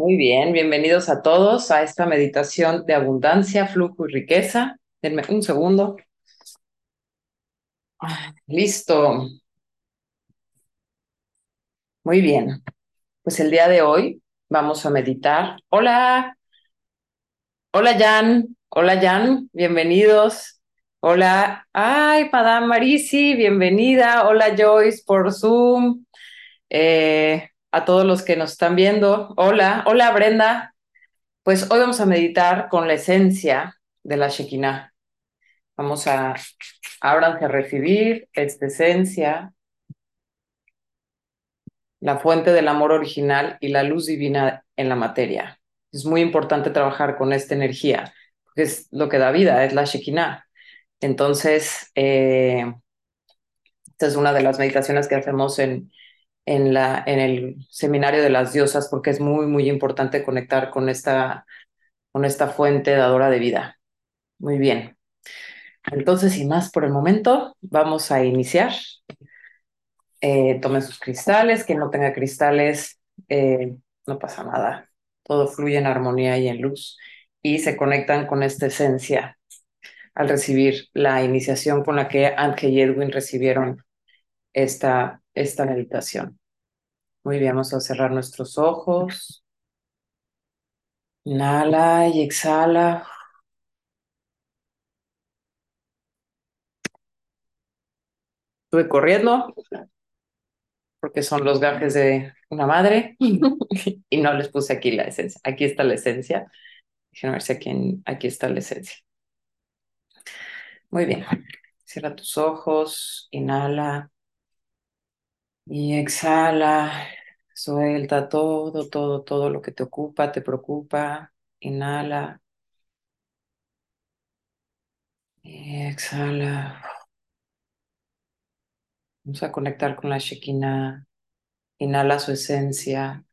Muy bien, bienvenidos a todos a esta meditación de abundancia, flujo y riqueza. Denme un segundo. Ah, Listo. Muy bien. Pues el día de hoy vamos a meditar. Hola, hola Jan, hola Jan, bienvenidos. Hola, ay, Padam Marisi, bienvenida. Hola Joyce por Zoom. Eh, a todos los que nos están viendo. Hola, hola Brenda. Pues hoy vamos a meditar con la esencia de la Shekinah. Vamos a, ábranse a recibir esta esencia, la fuente del amor original y la luz divina en la materia. Es muy importante trabajar con esta energía, porque es lo que da vida, es la Shekinah. Entonces, eh, esta es una de las meditaciones que hacemos en, en, la, en el seminario de las diosas, porque es muy, muy importante conectar con esta, con esta fuente dadora de vida. Muy bien. Entonces, sin más por el momento, vamos a iniciar. Eh, tomen sus cristales, quien no tenga cristales, eh, no pasa nada. Todo fluye en armonía y en luz y se conectan con esta esencia al recibir la iniciación con la que Ángel y Edwin recibieron esta, esta meditación. Muy bien, vamos a cerrar nuestros ojos. Inhala y exhala. Estuve corriendo porque son los gajes de una madre y no les puse aquí la esencia. Aquí está la esencia. Déjenme ver si aquí, aquí está la esencia. Muy bien. Cierra tus ojos, inhala y exhala. Suelta todo, todo, todo lo que te ocupa, te preocupa. Inhala. Y exhala. Vamos a conectar con la Shekinah. Inhala su esencia.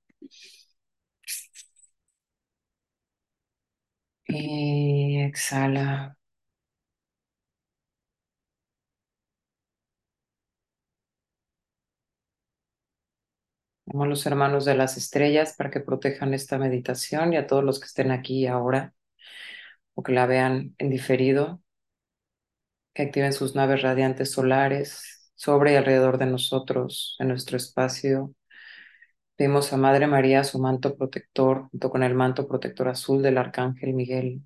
Y exhala. Llamo a los hermanos de las estrellas para que protejan esta meditación y a todos los que estén aquí ahora o que la vean en diferido, que activen sus naves radiantes solares sobre y alrededor de nosotros, en nuestro espacio. Pedimos a Madre María su manto protector, junto con el manto protector azul del Arcángel Miguel.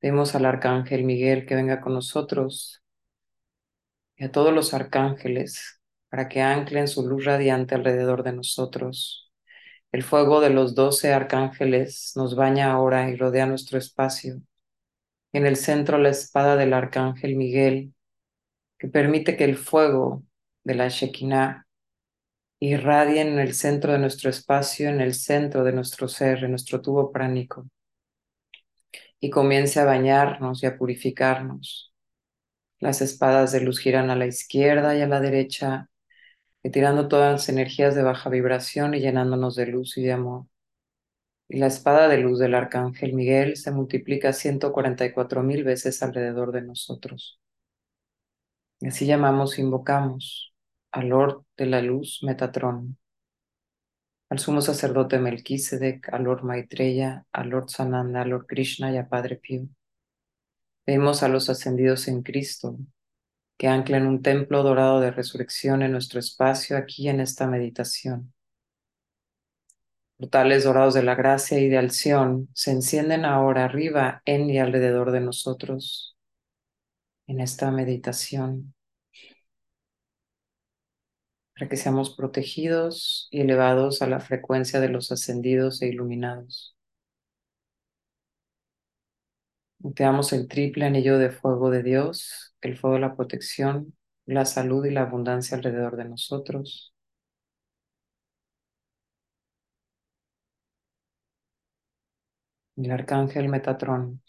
Pedimos al Arcángel Miguel que venga con nosotros y a todos los arcángeles para que anclen su luz radiante alrededor de nosotros. El fuego de los doce arcángeles nos baña ahora y rodea nuestro espacio. En el centro la espada del arcángel Miguel, que permite que el fuego de la Shekinah irradie en el centro de nuestro espacio, en el centro de nuestro ser, en nuestro tubo pránico, y comience a bañarnos y a purificarnos. Las espadas de luz giran a la izquierda y a la derecha, retirando todas las energías de baja vibración y llenándonos de luz y de amor. Y la espada de luz del arcángel Miguel se multiplica 144 mil veces alrededor de nosotros. Y así llamamos, invocamos al Lord de la Luz, Metatrón, al sumo sacerdote Melquisedec, al Lord Maitreya, al Lord Sananda, al Lord Krishna y a Padre Pío. Pedimos a los ascendidos en Cristo que anclen un templo dorado de resurrección en nuestro espacio aquí en esta meditación. Portales dorados de la gracia y de alción se encienden ahora arriba, en y alrededor de nosotros en esta meditación para que seamos protegidos y elevados a la frecuencia de los ascendidos e iluminados. Te damos el triple anillo de fuego de Dios, el fuego de la protección, la salud y la abundancia alrededor de nosotros. El arcángel Metatrón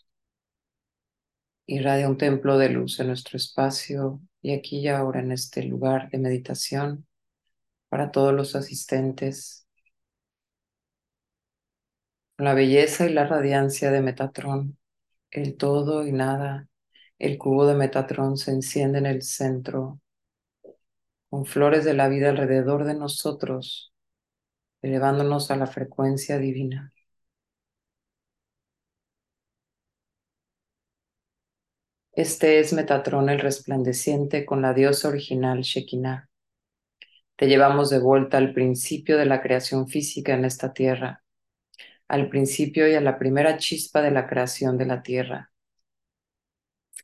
irradia un templo de luz en nuestro espacio y aquí y ahora en este lugar de meditación para todos los asistentes. La belleza y la radiancia de Metatrón, el todo y nada, el cubo de Metatrón se enciende en el centro, con flores de la vida alrededor de nosotros, elevándonos a la frecuencia divina. Este es Metatrón el resplandeciente con la diosa original Shekinah. Te llevamos de vuelta al principio de la creación física en esta tierra, al principio y a la primera chispa de la creación de la tierra.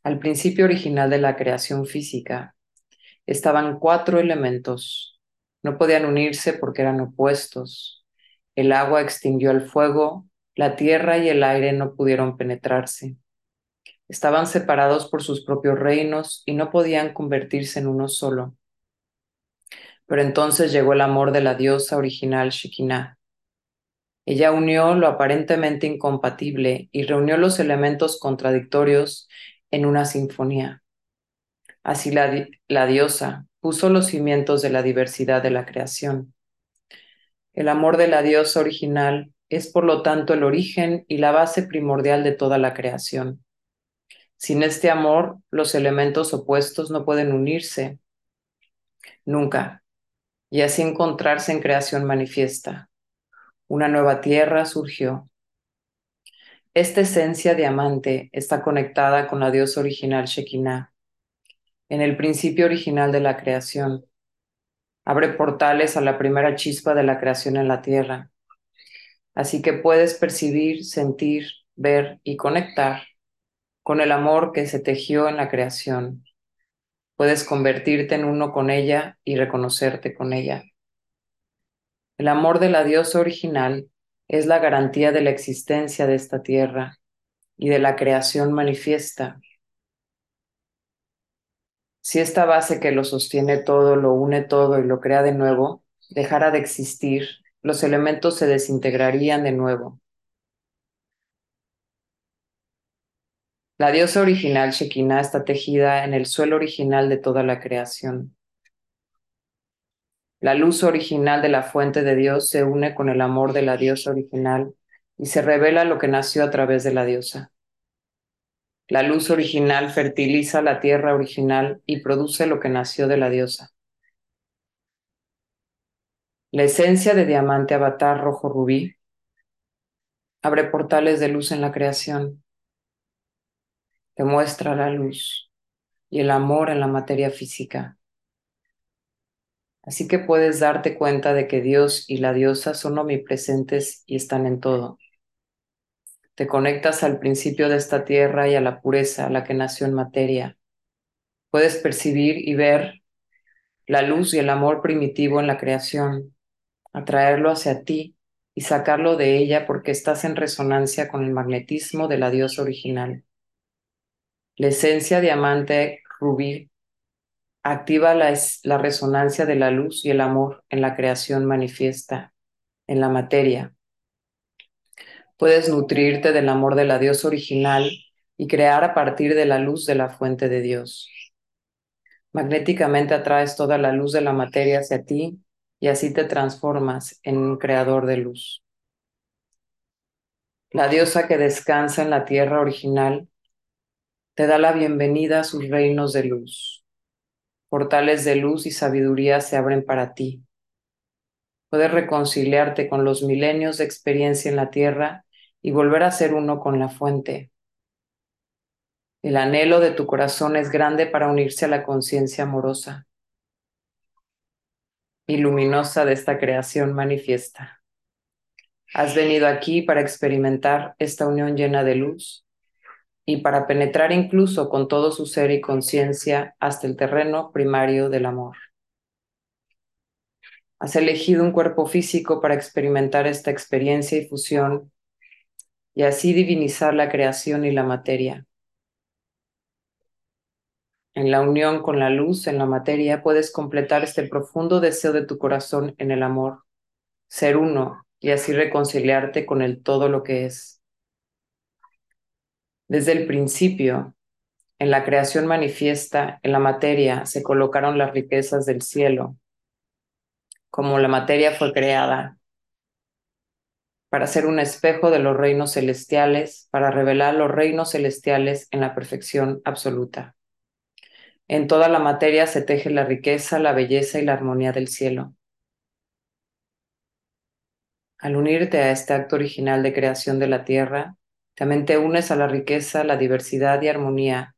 Al principio original de la creación física estaban cuatro elementos. No podían unirse porque eran opuestos. El agua extinguió el fuego, la tierra y el aire no pudieron penetrarse. Estaban separados por sus propios reinos y no podían convertirse en uno solo. Pero entonces llegó el amor de la diosa original Shekinah. Ella unió lo aparentemente incompatible y reunió los elementos contradictorios en una sinfonía. Así la, la diosa puso los cimientos de la diversidad de la creación. El amor de la diosa original es por lo tanto el origen y la base primordial de toda la creación. Sin este amor, los elementos opuestos no pueden unirse nunca y así encontrarse en creación manifiesta. Una nueva tierra surgió. Esta esencia diamante está conectada con la diosa original Shekinah. En el principio original de la creación, abre portales a la primera chispa de la creación en la tierra. Así que puedes percibir, sentir, ver y conectar con el amor que se tejió en la creación. Puedes convertirte en uno con ella y reconocerte con ella. El amor de la diosa original es la garantía de la existencia de esta tierra y de la creación manifiesta. Si esta base que lo sostiene todo, lo une todo y lo crea de nuevo, dejara de existir, los elementos se desintegrarían de nuevo. La diosa original Shekinah está tejida en el suelo original de toda la creación. La luz original de la fuente de Dios se une con el amor de la diosa original y se revela lo que nació a través de la diosa. La luz original fertiliza la tierra original y produce lo que nació de la diosa. La esencia de diamante avatar rojo rubí abre portales de luz en la creación te muestra la luz y el amor en la materia física. Así que puedes darte cuenta de que Dios y la diosa son omnipresentes y están en todo. Te conectas al principio de esta tierra y a la pureza, a la que nació en materia. Puedes percibir y ver la luz y el amor primitivo en la creación, atraerlo hacia ti y sacarlo de ella porque estás en resonancia con el magnetismo de la diosa original. La esencia diamante rubí activa la, la, resonancia de la luz y el amor en la creación manifiesta, en la materia. Puedes nutrirte del amor de la Dios original y crear a partir de la luz de la fuente de Dios. Magnéticamente atraes toda la luz de la materia hacia ti y así te transformas en un creador de luz. La diosa que descansa en la tierra original te da la bienvenida a sus reinos de luz. Portales de luz y sabiduría se abren para ti. Puedes reconciliarte con los milenios de experiencia en la tierra y volver a ser uno con la fuente. El anhelo de tu corazón es grande para unirse a la conciencia amorosa y luminosa de esta creación manifiesta. Has venido aquí para experimentar esta unión llena de luz y para penetrar incluso con todo su ser y conciencia hasta el terreno primario del amor. Has elegido un cuerpo físico para experimentar esta experiencia y fusión y así divinizar la creación y la materia. En la unión con la luz en la materia puedes completar este profundo deseo de tu corazón en el amor, ser uno y así reconciliarte con el todo lo que es. Desde el principio, en la creación manifiesta, en la materia, se colocaron las riquezas del cielo. Como la materia fue creada para ser un espejo de los reinos celestiales, para revelar los reinos celestiales en la perfección absoluta. En toda la materia se teje la riqueza, la belleza y la armonía del cielo. Al unirte a este acto original de creación de la tierra, también te unes a la riqueza, la diversidad y armonía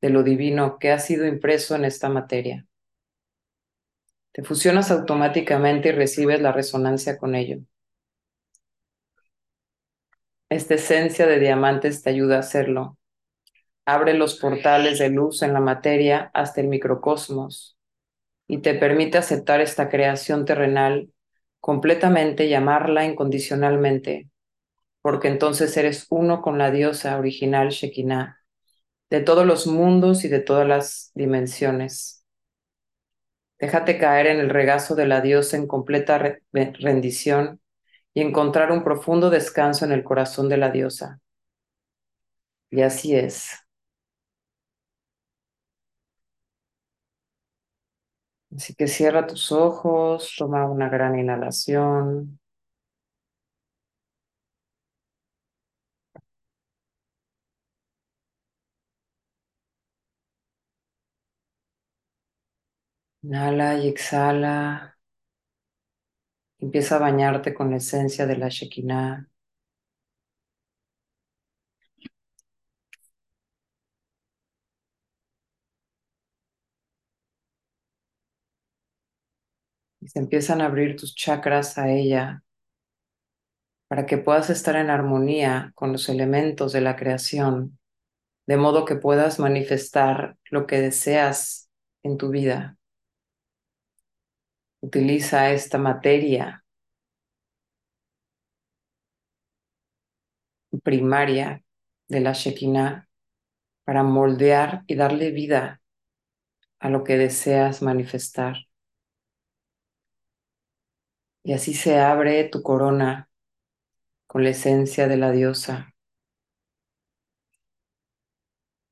de lo divino que ha sido impreso en esta materia. Te fusionas automáticamente y recibes la resonancia con ello. Esta esencia de diamantes te ayuda a hacerlo. Abre los portales de luz en la materia hasta el microcosmos y te permite aceptar esta creación terrenal completamente y amarla incondicionalmente, porque entonces eres uno con la diosa original Shekinah, de todos los mundos y de todas las dimensiones. Déjate caer en el regazo de la diosa en completa rendición y encontrar un profundo descanso en el corazón de la diosa. Y así es. Así que cierra tus ojos, toma una gran inhalación. Inhala y exhala. Empieza a bañarte con la esencia de la Shekinah. Y se empiezan a abrir tus chakras a ella para que puedas estar en armonía con los elementos de la creación, de modo que puedas manifestar lo que deseas en tu vida. Utiliza esta materia primaria de la Shekinah para moldear y darle vida a lo que deseas manifestar. Y así se abre tu corona con la esencia de la diosa.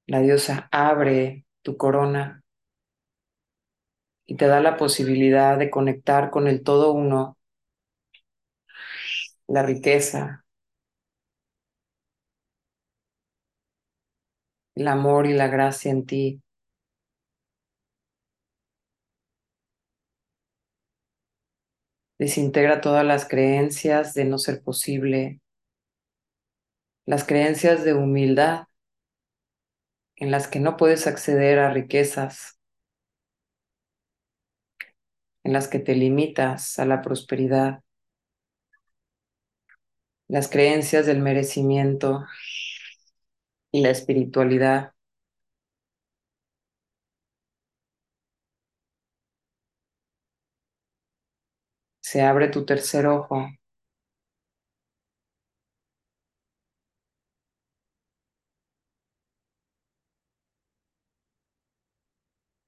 La diosa abre tu corona y te da la posibilidad de conectar con el todo uno, la riqueza, el amor y la gracia en ti. Desintegra todas las creencias de no ser posible, las creencias de humildad en las que no puedes acceder a riquezas, en las que te limitas a la prosperidad, las creencias del merecimiento y la espiritualidad. Se abre tu tercer ojo.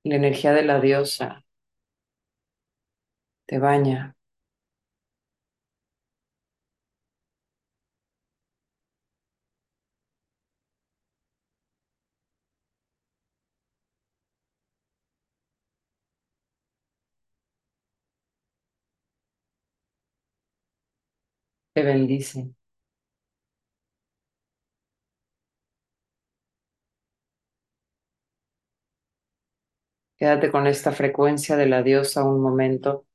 La energía de la diosa te baña. Te bendice. Quédate con esta frecuencia de la diosa un momento.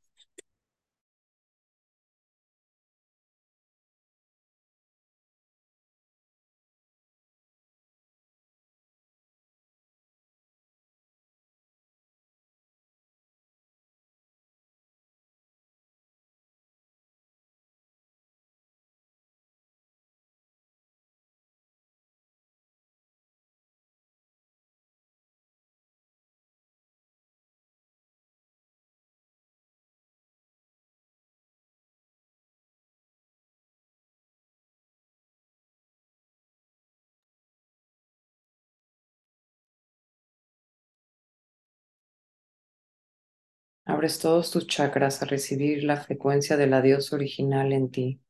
Abres todos tus chakras a recibir la frecuencia de la diosa original en ti.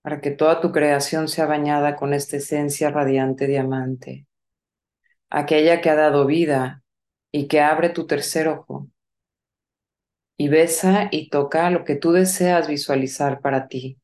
Para que toda tu creación sea bañada con esta esencia radiante diamante. Aquella que ha dado vida y que abre tu tercer ojo. Y besa y toca lo que tú deseas visualizar para ti.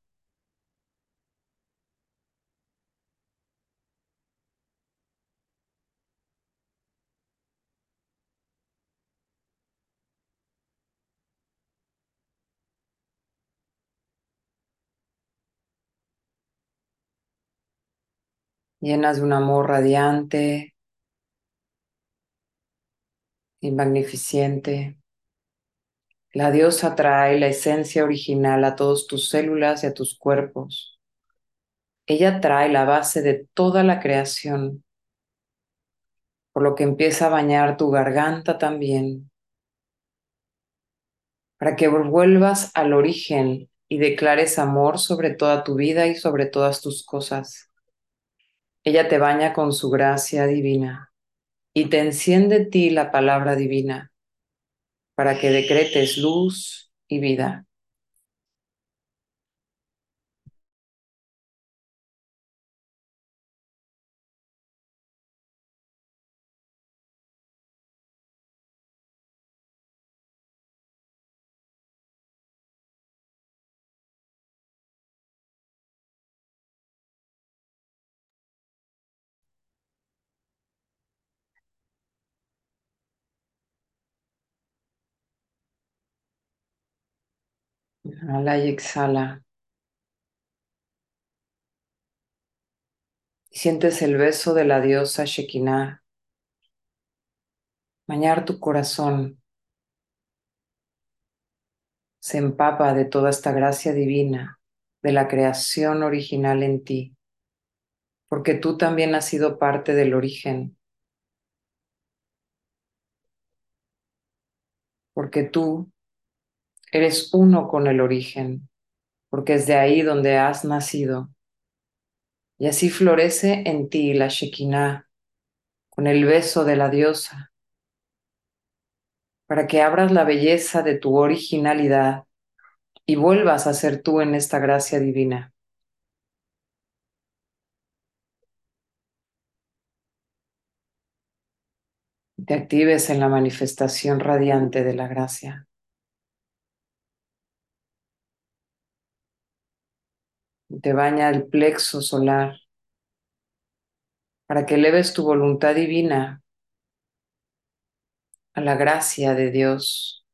Llenas de un amor radiante y magnificente. La diosa trae la esencia original a todas tus células y a tus cuerpos. Ella trae la base de toda la creación, por lo que empieza a bañar tu garganta también, para que vuelvas al origen y declares amor sobre toda tu vida y sobre todas tus cosas. Ella te baña con su gracia divina y te enciende ti la palabra divina para que decretes luz y vida. Inhala y exhala. Sientes el beso de la diosa Shekinah bañar tu corazón. Se empapa de toda esta gracia divina, de la creación original en ti, porque tú también has sido parte del origen, porque tú eres uno con el origen, porque es de ahí donde has nacido. Y así florece en ti la Shekinah con el beso de la diosa, para que abras la belleza de tu originalidad y vuelvas a ser tú en esta gracia divina. Te actives en la manifestación radiante de la gracia. Te baña el plexo solar para que eleves tu voluntad divina a la gracia de Dios,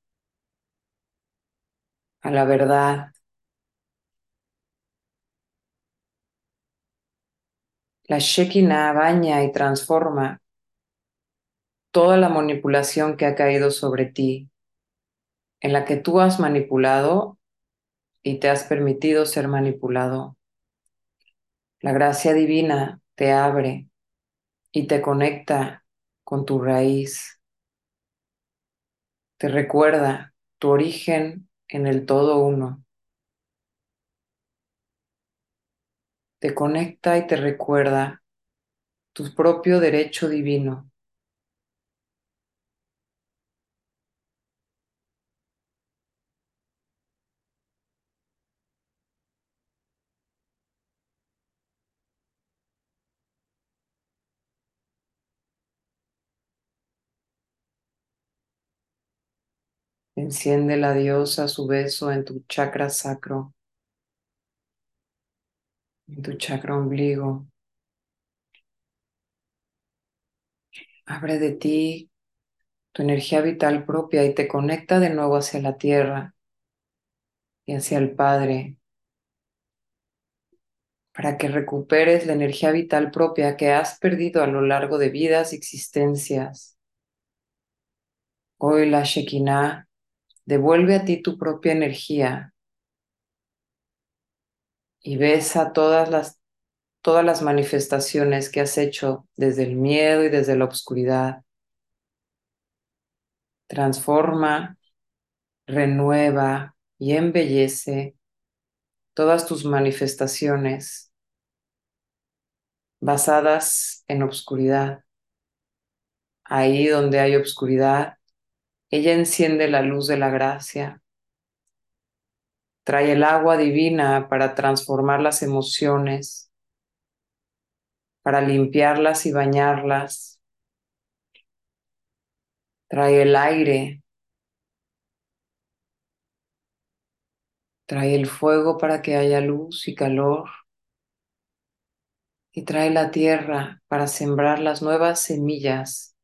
a la verdad. La Shekinah baña y transforma toda la manipulación que ha caído sobre ti, en la que tú has manipulado y te has permitido ser manipulado. La gracia divina te abre y te conecta con tu raíz. Te recuerda tu origen en el todo uno. Te conecta y te recuerda tu propio derecho divino. Enciende la diosa su beso en tu chakra sacro, en tu chakra ombligo. Abre de ti tu energía vital propia y te conecta de nuevo hacia la tierra y hacia el Padre para que recuperes la energía vital propia que has perdido a lo largo de vidas y existencias. Hoy la Shekinah devuelve a ti tu propia energía y besa todas las, todas las manifestaciones que has hecho desde el miedo y desde la oscuridad. Transforma, renueva y embellece todas tus manifestaciones basadas en obscuridad. Ahí donde hay obscuridad, ella enciende la luz de la gracia. Trae el agua divina para transformar las emociones, para limpiarlas y bañarlas. Trae el aire. Trae el fuego para que haya luz y calor y trae la tierra para sembrar las nuevas semillas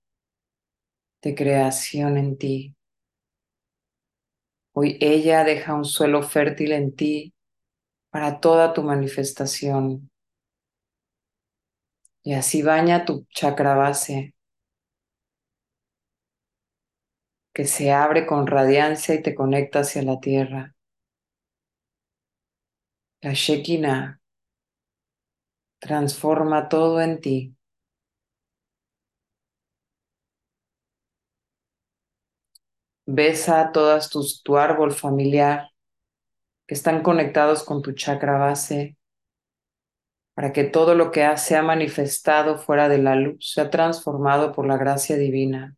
de creación en ti. Hoy ella deja un suelo fértil en ti para toda tu manifestación. Y así baña tu chakra base, que se abre con radiancia y te conecta hacia la tierra. La Shekinah transforma todo en ti. Besa a todas tus, tu árbol familiar que están conectados con tu chakra base para que todo lo que se ha manifestado fuera de la luz sea transformado por la gracia divina.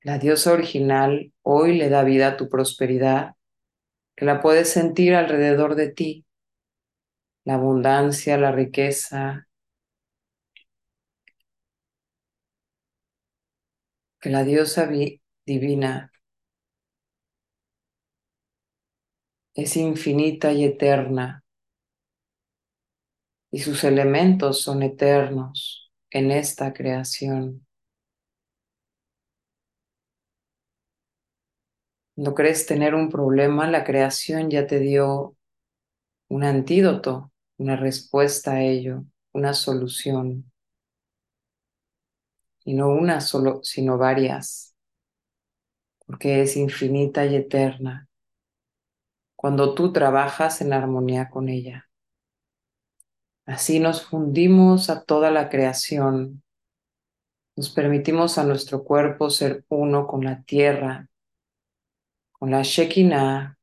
La diosa original hoy le da vida a tu prosperidad, que la puedes sentir alrededor de ti, la abundancia, la riqueza, que la diosa divina es infinita y eterna y sus elementos son eternos en esta creación. Cuando crees tener un problema, la creación ya te dio un antídoto, una respuesta a ello, una solución. Y no una solo, sino varias, porque es infinita y eterna cuando tú trabajas en armonía con ella. Así nos fundimos a toda la creación, nos permitimos a nuestro cuerpo ser uno con la tierra, con la Shekinah,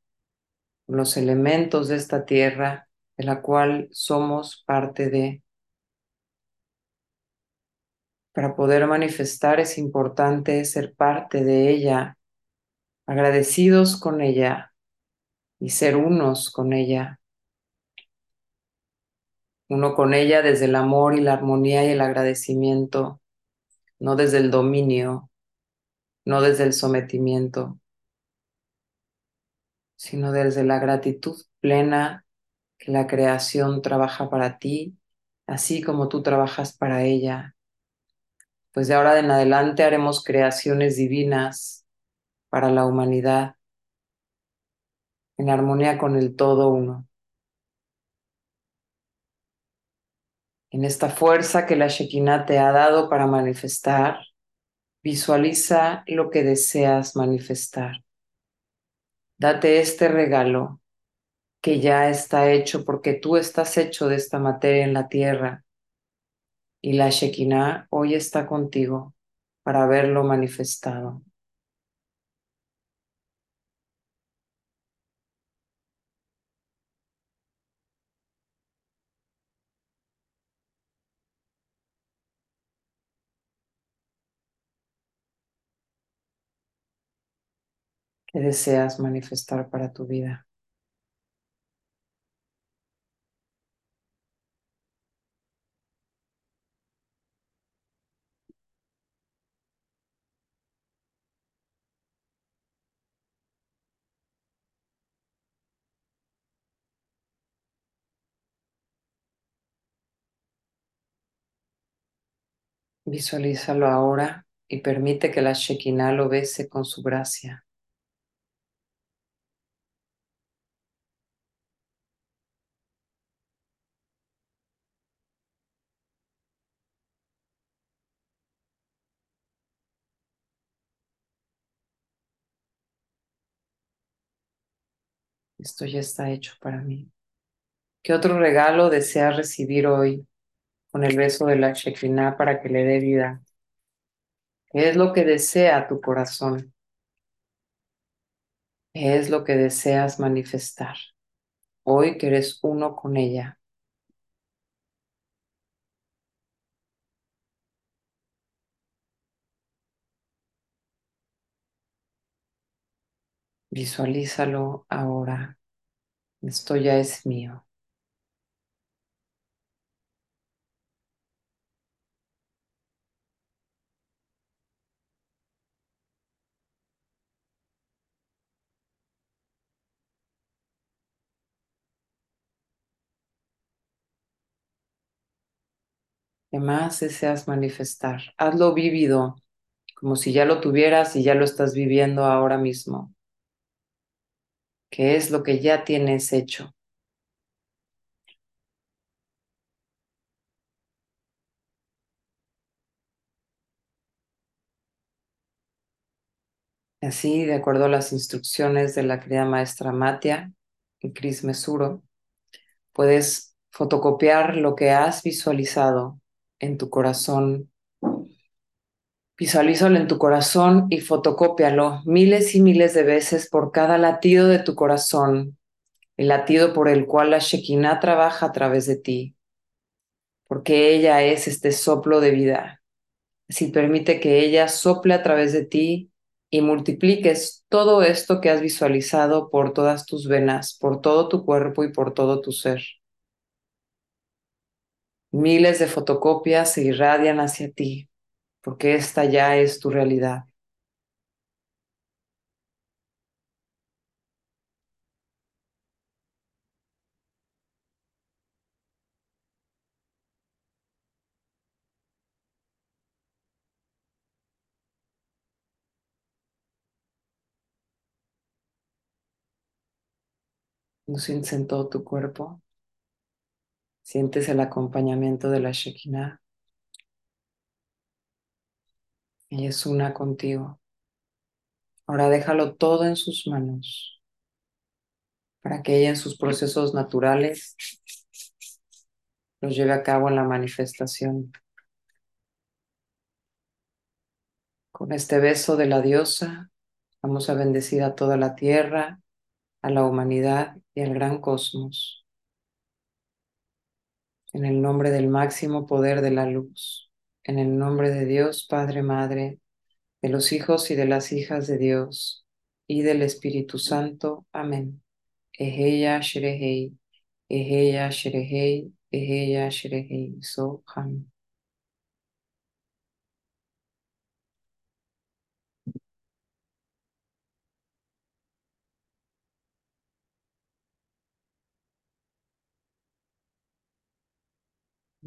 con los elementos de esta tierra, de la cual somos parte de. Para poder manifestar es importante ser parte de ella, agradecidos con ella y ser unos con ella uno con ella desde el amor y la armonía y el agradecimiento, no desde el dominio, no desde el sometimiento, sino desde la gratitud plena que la creación trabaja para ti, así como tú trabajas para ella. Pues de ahora en adelante haremos creaciones divinas para la humanidad, en armonía con el todo uno. En esta fuerza que la Shekinah te ha dado para manifestar, visualiza lo que deseas manifestar. Date este regalo que ya está hecho porque tú estás hecho de esta materia en la tierra y la Shekinah hoy está contigo para verlo manifestado. Que deseas manifestar para tu vida. Visualízalo ahora y permite que la Shekinah lo bese con su gracia. Esto ya está hecho para mí. ¿Qué otro regalo deseas recibir hoy con el beso de la Shekinah para que le dé vida? ¿Qué es lo que desea tu corazón? ¿Qué es lo que deseas manifestar? Hoy que eres uno con ella. Visualízalo ahora. Esto ya es mío. ¿Qué más deseas manifestar? Hazlo vívido, como si ya lo tuvieras y ya lo estás viviendo ahora mismo que es lo que ya tienes hecho. Así, de acuerdo a las instrucciones de la querida maestra Matia y Cris Mesuro, puedes fotocopiar lo que has visualizado en tu corazón Visualízalo en tu corazón y fotocópialo miles y miles de veces por cada latido de tu corazón, el latido por el cual la Shekinah trabaja a través de ti, porque ella es este soplo de vida. Así permite que ella sople a través de ti y multipliques todo esto que has visualizado por todas tus venas, por todo tu cuerpo y por todo tu ser. Miles de fotocopias se irradian hacia ti, porque esta ya es tu realidad. Lo sientes en todo tu cuerpo. Sientes el acompañamiento de la Shekinah. Ella es una contigo. Ahora déjalo todo en sus manos para que ella en sus procesos naturales los lleve a cabo en la manifestación. Con este beso de la diosa, vamos a bendecir a toda la tierra, a la humanidad y al gran cosmos. En el nombre del máximo poder de la luz, en el nombre de Dios, Padre, Madre, de los hijos y de las hijas de Dios y del Espíritu Santo. Amén. Eheya Sherehei, Eheya Sherehei, Eheya Sherehei, Soham.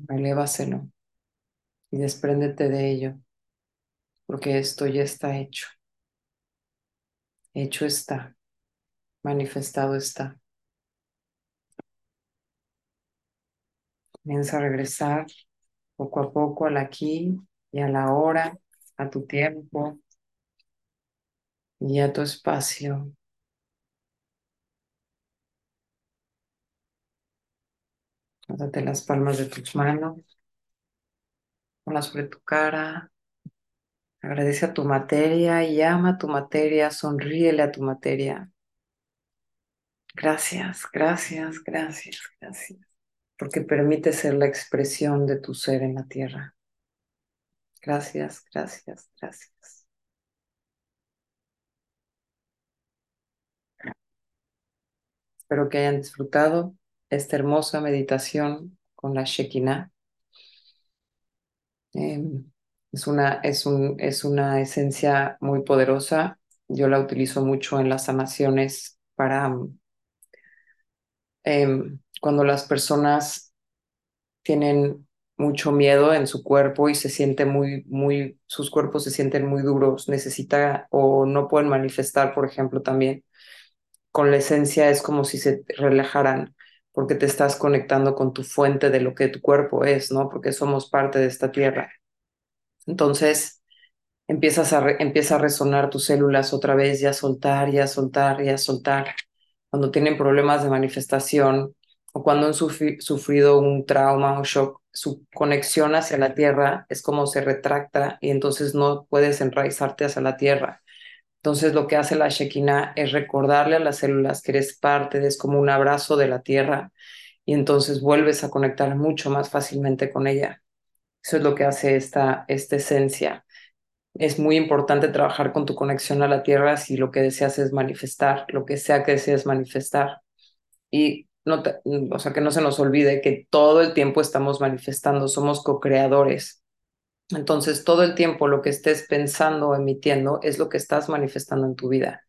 Elévaselo y despréndete de ello, porque esto ya está hecho. Hecho está, manifestado está. Comienza a regresar poco a poco al aquí y a la hora, a tu tiempo y a tu espacio. Date las palmas de tus manos, ponlas sobre tu cara. Agradece a tu materia y ama a tu materia, sonríele a tu materia. Gracias, gracias, gracias, gracias, porque permite ser la expresión de tu ser en la tierra. Gracias, gracias, gracias. Espero que hayan disfrutado esta hermosa meditación con la Shekinah. Em, es, una, es, un, es una esencia muy poderosa. Yo la utilizo mucho en las sanaciones para em, cuando las personas tienen mucho miedo en su cuerpo y se siente muy, muy, sus cuerpos se sienten muy duros, necesita o no pueden manifestar, por ejemplo, también. Con la esencia es como si se relajaran porque te estás conectando con tu fuente de lo que tu cuerpo es, ¿no? Porque somos parte de esta tierra. Entonces, empiezas a empieza a resonar tus células otra vez y a soltar y soltar y soltar. Cuando tienen problemas de manifestación o cuando han sufrido un trauma o shock, su conexión hacia la tierra es como se retracta y entonces no puedes enraizarte hacia la tierra. Entonces lo que hace la Shekinah es recordarle a las células que eres parte, es como un abrazo de la tierra y entonces vuelves a conectar mucho más fácilmente con ella. Eso es lo que hace esta, esta esencia. Es muy importante trabajar con tu conexión a la tierra si lo que deseas es manifestar, lo que sea que desees manifestar. Y no o sea, que no se nos olvide que todo el tiempo estamos manifestando, somos co-creadores entonces, todo el tiempo lo que estés pensando o emitiendo es lo que estás manifestando en tu vida.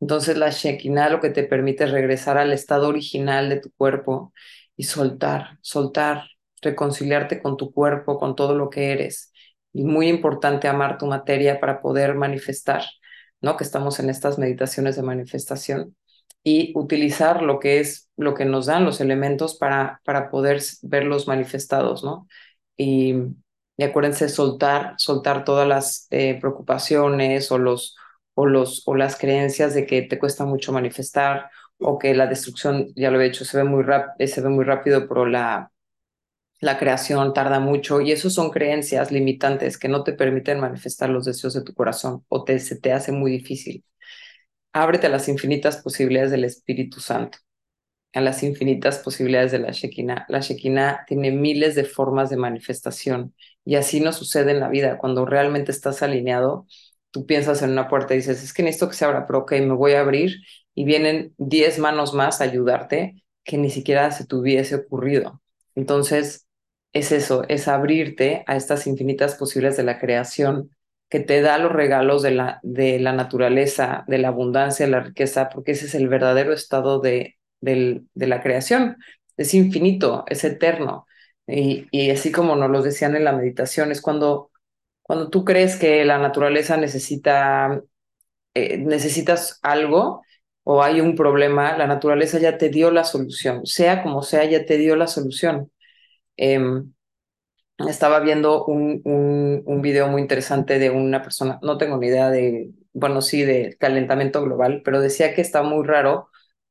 Entonces, la Shekinah lo que te permite es regresar al estado original de tu cuerpo y soltar, soltar, reconciliarte con tu cuerpo, con todo lo que eres. Y muy importante amar tu materia para poder manifestar, ¿no? Que estamos en estas meditaciones de manifestación y utilizar lo que es lo que nos dan los elementos para, para poder verlos manifestados, ¿no? Y y acuérdense soltar, soltar todas las eh, preocupaciones o los, o, los, o las creencias de que te cuesta mucho manifestar o que la destrucción, ya lo he dicho, se ve muy, rap se ve muy rápido, pero la, la creación tarda mucho y eso son creencias limitantes que no te permiten manifestar los deseos de tu corazón o te, se te hace muy difícil. Ábrete a las infinitas posibilidades del Espíritu Santo, a las infinitas posibilidades de la Shekinah. La Shekinah tiene miles de formas de manifestación y así no sucede en la vida. Cuando realmente estás alineado, tú piensas en una puerta y dices, es que necesito que se abra, pero ok, me voy a abrir y vienen 10 manos más a ayudarte que ni siquiera se te hubiese ocurrido. Entonces, es eso, es abrirte a estas infinitas posibilidades de la creación que te da los regalos de la, de la naturaleza, de la abundancia, de la riqueza, porque ese es el verdadero estado de, de la creación. Es infinito, es eterno. Y, y, así como nos lo decían en la meditación, es cuando, cuando tú crees que la naturaleza necesita, eh, necesitas algo o hay un problema, la naturaleza ya te dio la solución. Sea como sea, ya te dio la solución. Em, estaba viendo un, un, un, video muy interesante de una persona, no tengo ni idea de, bueno, sí, de calentamiento global, pero decía que está muy raro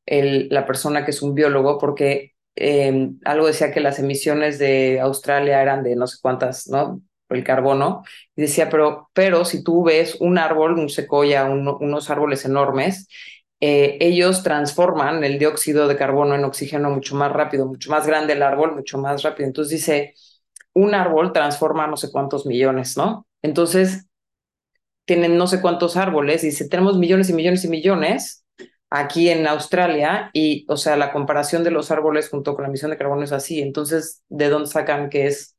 la persona que es un biólogo porque eh, algo decía que las emisiones de Australia eran de no sé cuántas, ¿no? El carbono. Y decía, pero, pero si tú ves un árbol, un secoya, un, unos árboles enormes, eh, ellos transforman el dióxido de carbono en oxígeno mucho más rápido, mucho más grande el árbol, mucho más rápido. Entonces dice, un árbol transforma no sé cuántos millones, ¿no? Entonces, tienen no sé cuántos árboles, dice, tenemos millones y millones y millones aquí en Australia y, o sea, la comparación de los árboles junto con la emisión de carbono es así. Entonces, ¿de dónde sacan que es,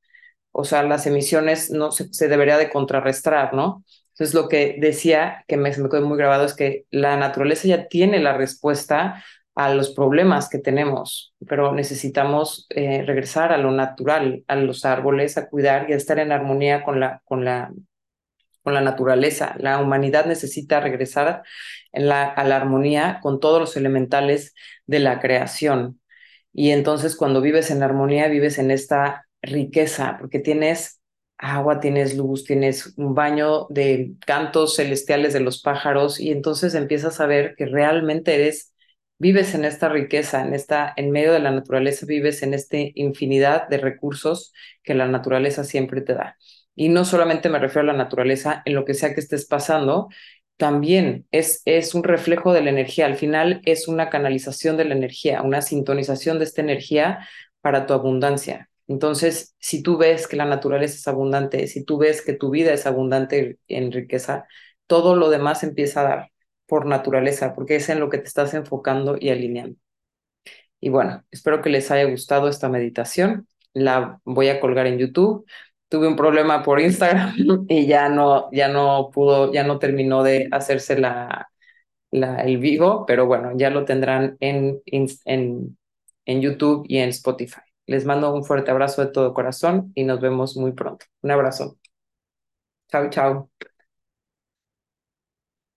o sea, las emisiones no se, se debería de contrarrestar, ¿no? Entonces, lo que decía, que me, me quedó muy grabado, es que la naturaleza ya tiene la respuesta a los problemas que tenemos, pero necesitamos eh, regresar a lo natural, a los árboles, a cuidar y a estar en armonía con la, con la, con la naturaleza. La humanidad necesita regresar en la, a la armonía con todos los elementales de la creación. Y entonces cuando vives en armonía, vives en esta riqueza, porque tienes agua, tienes luz, tienes un baño de cantos celestiales de los pájaros y entonces empiezas a ver que realmente eres, vives en esta riqueza, en esta, en medio de la naturaleza, vives en esta infinidad de recursos que la naturaleza siempre te da. Y no solamente me refiero a la naturaleza, en lo que sea que estés pasando, también es, un reflejo de la energía. Al final es una canalización de la energía, una sintonización de esta energía para tu abundancia. Entonces, si tú ves que la naturaleza es abundante, si tú ves que tu vida es abundante en riqueza, todo lo demás empieza a dar por naturaleza, porque es en lo que te estás enfocando y alineando. Y bueno, espero que les haya gustado esta meditación. La voy a colgar en YouTube. Tuve un problema por Instagram y ya no, ya no pudo, ya no terminó de hacerse la, la, el vivo, pero bueno, ya lo tendrán en, en, en YouTube y en Spotify. Les mando un fuerte abrazo de todo corazón y nos vemos muy pronto. Un abrazo. Chao, chao.